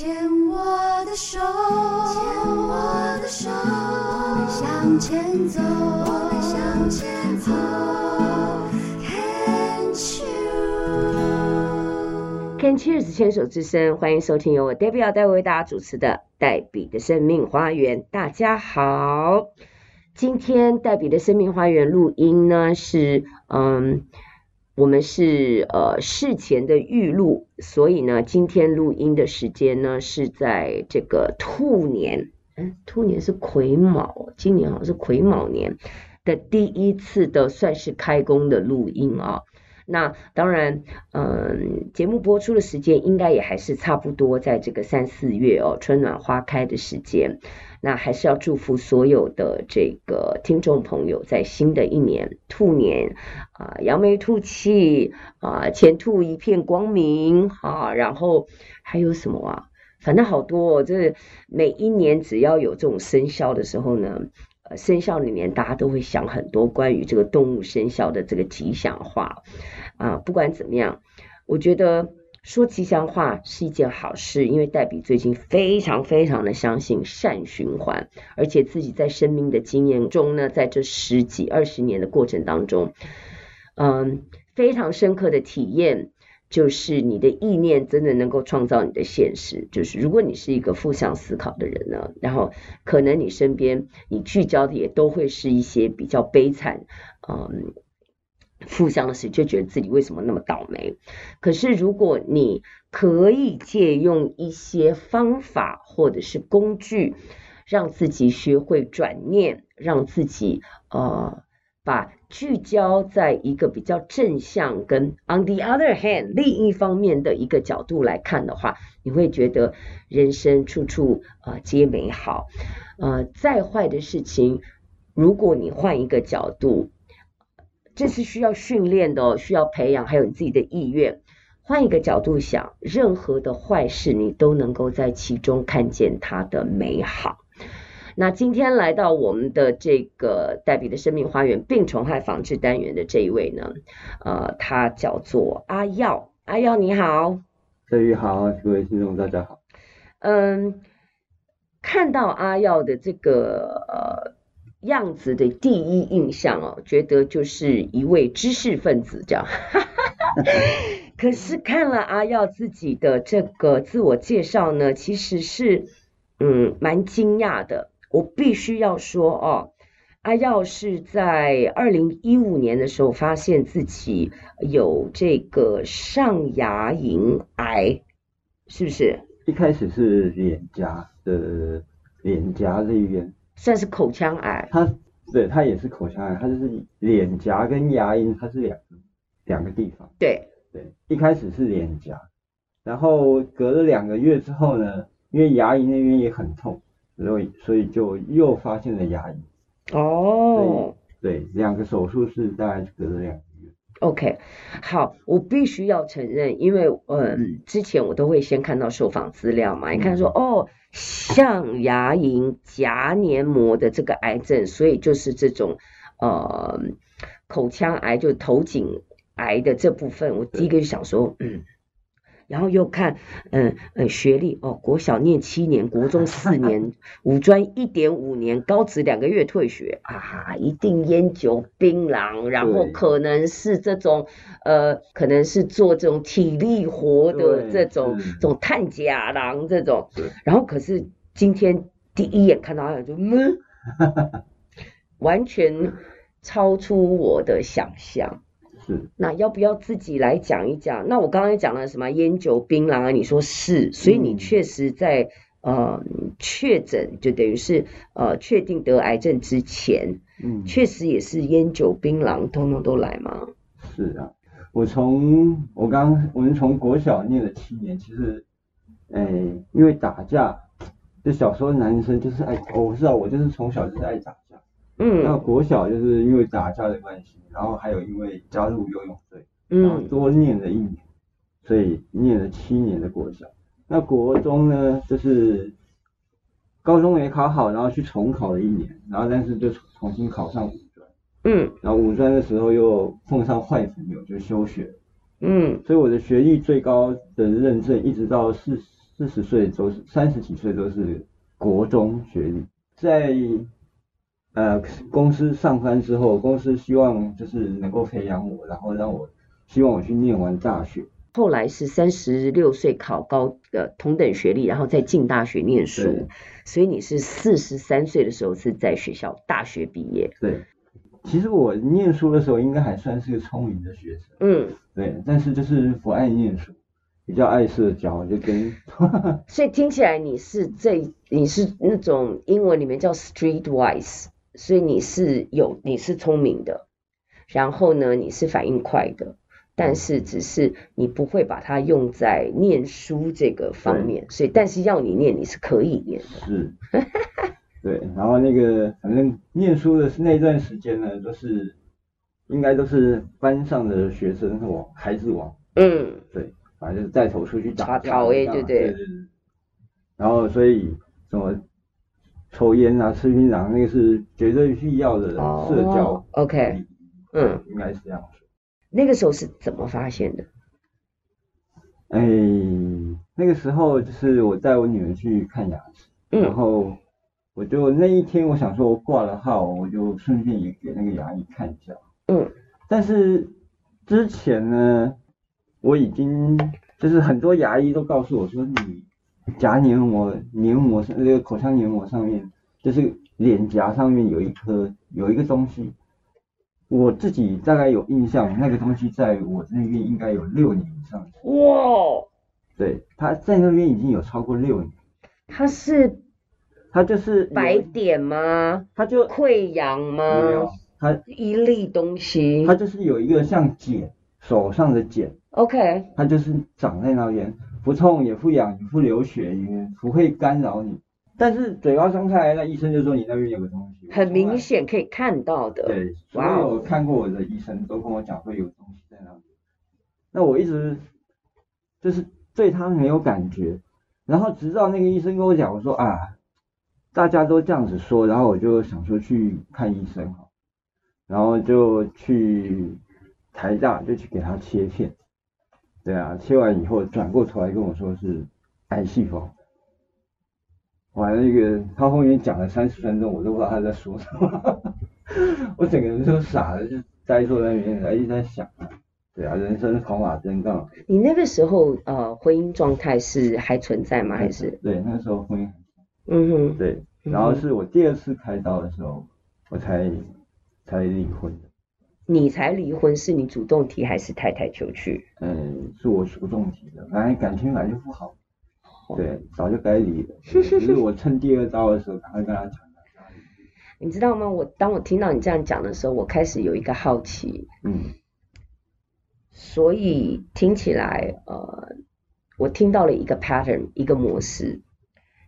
牵我的手，牵我的手，我们向前走，我们向前走。Can cheers 牵手之声，欢迎收听由我 Debbie 带为大家主持的黛比的生命花园。大家好，今天黛比的生命花园录音呢是嗯。我们是呃事前的预录，所以呢，今天录音的时间呢是在这个兔年，嗯，兔年是癸卯，今年好像是癸卯年的第一次的算是开工的录音啊。那当然，嗯，节目播出的时间应该也还是差不多在这个三四月哦，春暖花开的时间。那还是要祝福所有的这个听众朋友，在新的一年兔年啊，扬眉吐气啊，前途一片光明啊，然后还有什么啊？反正好多哦，这每一年只要有这种生肖的时候呢，生肖里面大家都会想很多关于这个动物生肖的这个吉祥话啊。不管怎么样，我觉得。说吉祥话是一件好事，因为黛比最近非常非常的相信善循环，而且自己在生命的经验中呢，在这十几二十年的过程当中，嗯，非常深刻的体验就是你的意念真的能够创造你的现实。就是如果你是一个负向思考的人呢，然后可能你身边你聚焦的也都会是一些比较悲惨，嗯。负向的事，就觉得自己为什么那么倒霉。可是如果你可以借用一些方法或者是工具，让自己学会转念，让自己呃把聚焦在一个比较正向跟 on the other hand 另一方面的一个角度来看的话，你会觉得人生处处呃皆美好。呃，再坏的事情，如果你换一个角度。这是需要训练的哦，需要培养，还有你自己的意愿。换一个角度想，任何的坏事你都能够在其中看见它的美好。那今天来到我们的这个黛比的生命花园病虫害防治单元的这一位呢，呃，他叫做阿耀。阿耀你好，黛玉好，各位听众大家好。嗯，看到阿耀的这个呃。样子的第一印象哦，觉得就是一位知识分子这样。可是看了阿耀自己的这个自我介绍呢，其实是嗯蛮惊讶的。我必须要说哦，阿耀是在二零一五年的时候发现自己有这个上牙龈癌，是不是？一开始是脸颊的脸颊这边。算是口腔癌，它对它也是口腔癌，它就是脸颊跟牙龈，它是两个两个地方。对对，一开始是脸颊，然后隔了两个月之后呢，因为牙龈那边也很痛，所以所以就又发现了牙龈。哦，对，两个手术是大概隔了两个月。OK，好，我必须要承认，因为嗯，之前我都会先看到受访资料嘛，你看说、嗯、哦。象牙龈颊黏膜的这个癌症，所以就是这种呃口腔癌，就头颈癌的这部分，我第一个就想说，嗯，然后又看，嗯嗯，学历哦，国小念七年，国中四年，五专一点五年，高职两个月退学啊，一定烟酒槟榔，然后可能是这种呃，可能是做这种体力活的这种这种探假郎这种，然后可是今天第一眼看到他就嗯，完全超出我的想象。那要不要自己来讲一讲？那我刚刚讲了什么烟酒槟榔啊？你说是，所以你确实在呃确诊，就等于是呃确定得癌症之前，嗯，确实也是烟酒槟榔通通都来吗？是啊，我从我刚我们从国小念了七年，其实，哎，因为打架，就小时候男生就是爱，我知道我就是从小就是爱打架。嗯，那国小就是因为打架的关系，然后还有因为加入游泳队，然后多念了一年，所以念了七年的国小。那国中呢，就是高中没考好，然后去重考了一年，然后但是就重新考上五专。嗯，然后五专的时候又碰上坏朋友，就休学。嗯，所以我的学历最高的认证一直到四四十岁都是三十几岁都是国中学历，在呃公司上班之后，公司希望就是能够培养我，然后让我希望我去念完大学。后来是三十六岁考高呃同等学历，然后再进大学念书，所以你是四十三岁的时候是在学校大学毕业。对，其实我念书的时候应该还算是个聪明的学生。嗯，对，但是就是不爱念书，比较爱社交，就跟。所以听起来你是这你是那种英文里面叫 streetwise，所以你是有你是聪明的，然后呢你是反应快的。但是只是你不会把它用在念书这个方面，所以但是要你念你是可以念的。是，对，然后那个反正念书的那段时间呢，都是应该都是班上的学生王，孩子王。嗯，对，反正就是带头出去打打对对对。然后所以什么抽烟啊、吃槟榔，那个是绝对必要的社交。哦、OK，嗯，应该是这样。那个时候是怎么发现的？哎，那个时候就是我带我女儿去看牙齿，嗯、然后我就那一天我想说我挂了号，我就顺便也给那个牙医看一下。嗯。但是之前呢，我已经就是很多牙医都告诉我说，你颊黏膜黏膜上那个口腔黏膜上面，就是脸颊上面有一颗有一个东西。我自己大概有印象，那个东西在我那边应该有六年以上。哇！对，它在那边已经有超过六年。它是？它就是白点吗？它就溃疡吗？没有，它一粒东西。它就是有一个像茧，手上的茧。OK。它就是长在那边，不痛也不痒也不流血，也不会干扰你。但是嘴巴张开，那医生就说你那边有个东西，很明显可以看到的。对，所有看过我的医生都跟我讲会有东西在那里。那我一直就是对他没有感觉，然后直到那个医生跟我讲，我说啊，大家都这样子说，然后我就想说去看医生哈，然后就去台大就去给他切片，对啊，切完以后转过头来跟我说是癌细胞。完了，那个他后面讲了三十分钟，我都不知道他在说什么，我整个人都傻了，就呆坐在那边，一直在想啊，对啊，人生跑马灯杠。你那个时候呃，婚姻状态是还存在吗？还是？对，那个时候婚姻。嗯哼。对，然后是我第二次开刀的时候，我才才离婚。你才离婚，是你主动提还是太太求去？嗯，是我主动提的，反正感情本来就不好。对，早就该离了。只是我趁第二招的时候，赶快跟他讲。你知道吗？我当我听到你这样讲的时候，我开始有一个好奇。嗯。所以听起来，呃，我听到了一个 pattern，一个模式，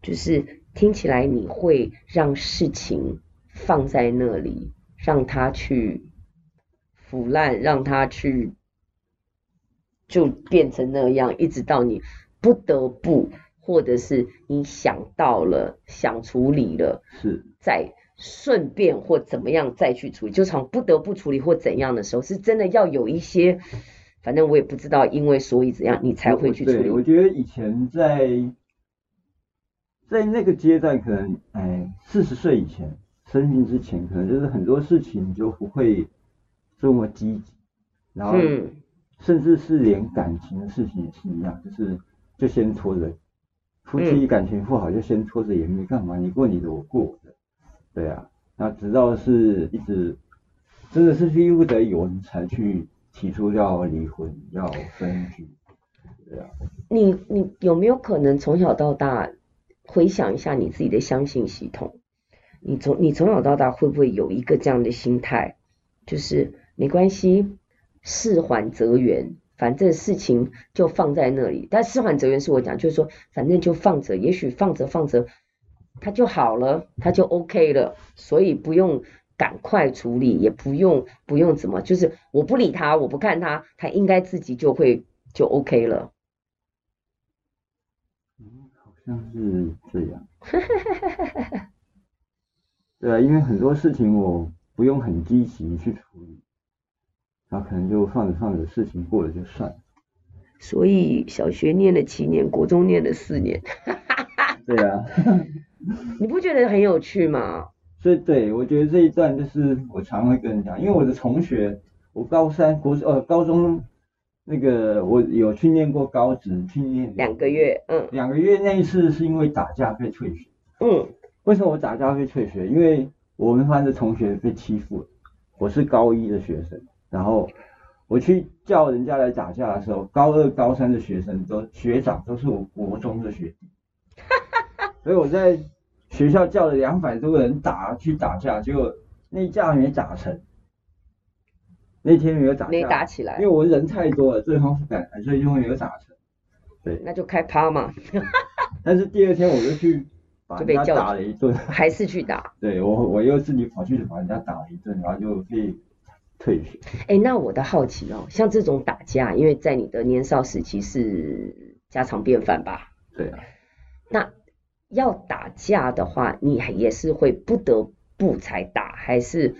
就是听起来你会让事情放在那里，让他去腐烂，让它去就变成那样，一直到你不得不。或者是你想到了，想处理了，是再顺便或怎么样再去处理，就从不得不处理或怎样的时候，是真的要有一些，反正我也不知道，因为所以怎样你才会去处理。我觉得以前在在那个阶段，可能哎四十岁以前生病之前，可能就是很多事情就不会这么积极，然后甚至是连感情的事情也是一样，就是就先拖着。夫妻感情不好就先拖着也没干嘛，你过你的我过我的，对啊，那直到是一直真的是逼不得已，我们才去提出要离婚要分居，对啊。你你有没有可能从小到大回想一下你自己的相信系统？你从你从小到大会不会有一个这样的心态，就是没关系，事缓则圆。反正事情就放在那里，但事缓则圆是我讲，就是说，反正就放着，也许放着放着，它就好了，它就 OK 了，所以不用赶快处理，也不用不用怎么，就是我不理他，我不看他，他应该自己就会就 OK 了。嗯，好像是这样。对啊，因为很多事情我不用很积极去处理。然后可能就放着放着，事情过了就算了。所以小学念了七年，国中念了四年。对啊。你不觉得很有趣吗？所以对，我觉得这一段就是我常会跟人讲，因为我的同学，我高三国呃高中那个我有去念过高职，去念两个月，嗯，两个月那一次是因为打架被退学，嗯，为什么我打架被退学？因为我们班的同学被欺负了，我是高一的学生，然后我去叫人家来打架的时候，高二、高三的学生都学长都是我国中的学弟，所以我在。学校叫了两百多个人打去打架，结果那架还没打成。那天没有打，没打起来，因为我人太多了，对方不敢来，所以就没有打成。对，那就开趴嘛。但是第二天我就去把人家打了一顿，还是去打。对，我我又自己跑去把人家打了一顿，然后就被退学。哎、欸，那我的好奇哦，像这种打架，因为在你的年少时期是家常便饭吧？对啊。那。要打架的话，你也是会不得不才打，还是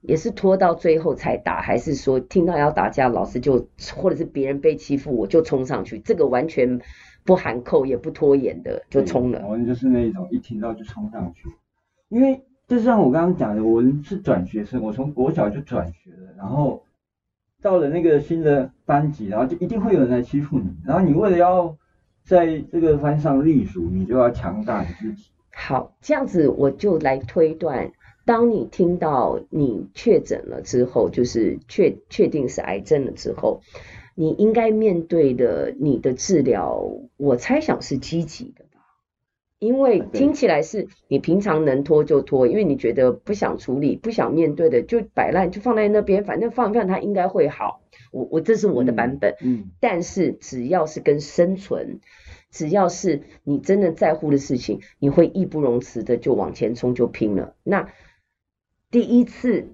也是拖到最后才打，还是说听到要打架，老师就或者是别人被欺负，我就冲上去，这个完全不含扣也不拖延的就冲了。我们就是那种一听到就冲上去，因为就像我刚刚讲的，我是转学生，我从国小就转学了，然后到了那个新的班级，然后就一定会有人来欺负你，然后你为了要。在这个班上立足，你就要强大你自己。好，这样子我就来推断，当你听到你确诊了之后，就是确确定是癌症了之后，你应该面对的你的治疗，我猜想是积极的？因为听起来是你平常能拖就拖，因为你觉得不想处理、不想面对的，就摆烂，就放在那边，反正放一放它应该会好。我我这是我的版本，嗯，嗯，但是只要是跟生存，只要是你真的在乎的事情，你会义不容辞的就往前冲就拼了。那第一次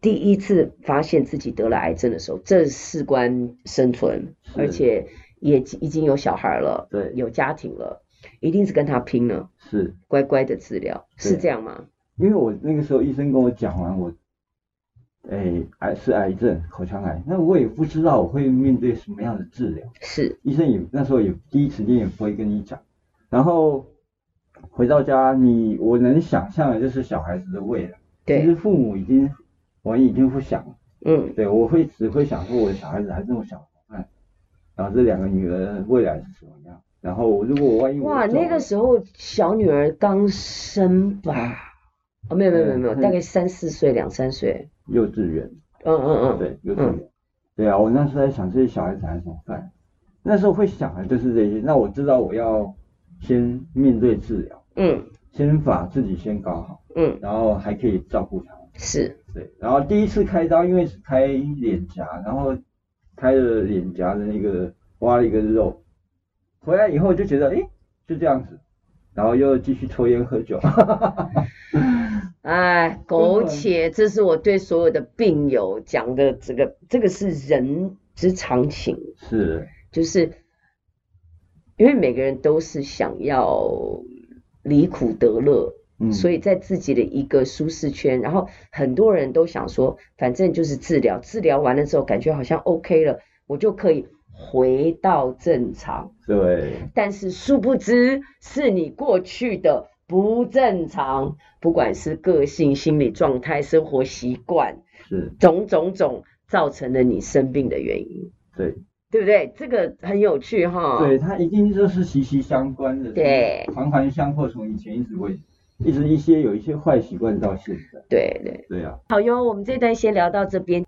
第一次发现自己得了癌症的时候，这事关生存，而且也已经有小孩了，对，有家庭了，一定是跟他拼了，是乖乖的治疗，是这样吗？因为我那个时候医生跟我讲完我。哎，癌是癌症，口腔癌。那我也不知道我会面对什么样的治疗。是，医生也那时候也第一时间也不会跟你讲。然后回到家，你我能想象的就是小孩子的未来。对。其实父母已经，我已经不想了。嗯。对，我会只会想说我的小孩子还这么小，哎，然后这两个女儿未来是什么样？然后如果我万一我哇，那个时候小女儿刚生吧？哦，没有没有没有没有，大概三四岁，两三岁。幼稚园，嗯嗯嗯，对，幼稚园，嗯、对啊，我那时候在想这些小孩子还怎么办？那时候会想的就是这些。那我知道我要先面对治疗，嗯，先把自己先搞好，嗯，然后还可以照顾他。是，对，然后第一次开刀，因为是开脸颊，然后开了脸颊的那个挖了一个肉，回来以后就觉得，诶，就这样子，然后又继续抽烟喝酒。哎，苟且，这是我对所有的病友讲的，这个这个是人之常情，是，就是因为每个人都是想要离苦得乐，嗯，所以在自己的一个舒适圈，然后很多人都想说，反正就是治疗，治疗完了之后感觉好像 OK 了，我就可以回到正常，对，但是殊不知是你过去的。不正常，不管是个性、心理状态、生活习惯，是种种种造成了你生病的原因。对，对不对？这个很有趣哈。对，它一定就是息息相关的。对，环环相扣，从以前一直会，一直一些有一些坏习惯到现在。对对对啊。好哟，我们这段先聊到这边。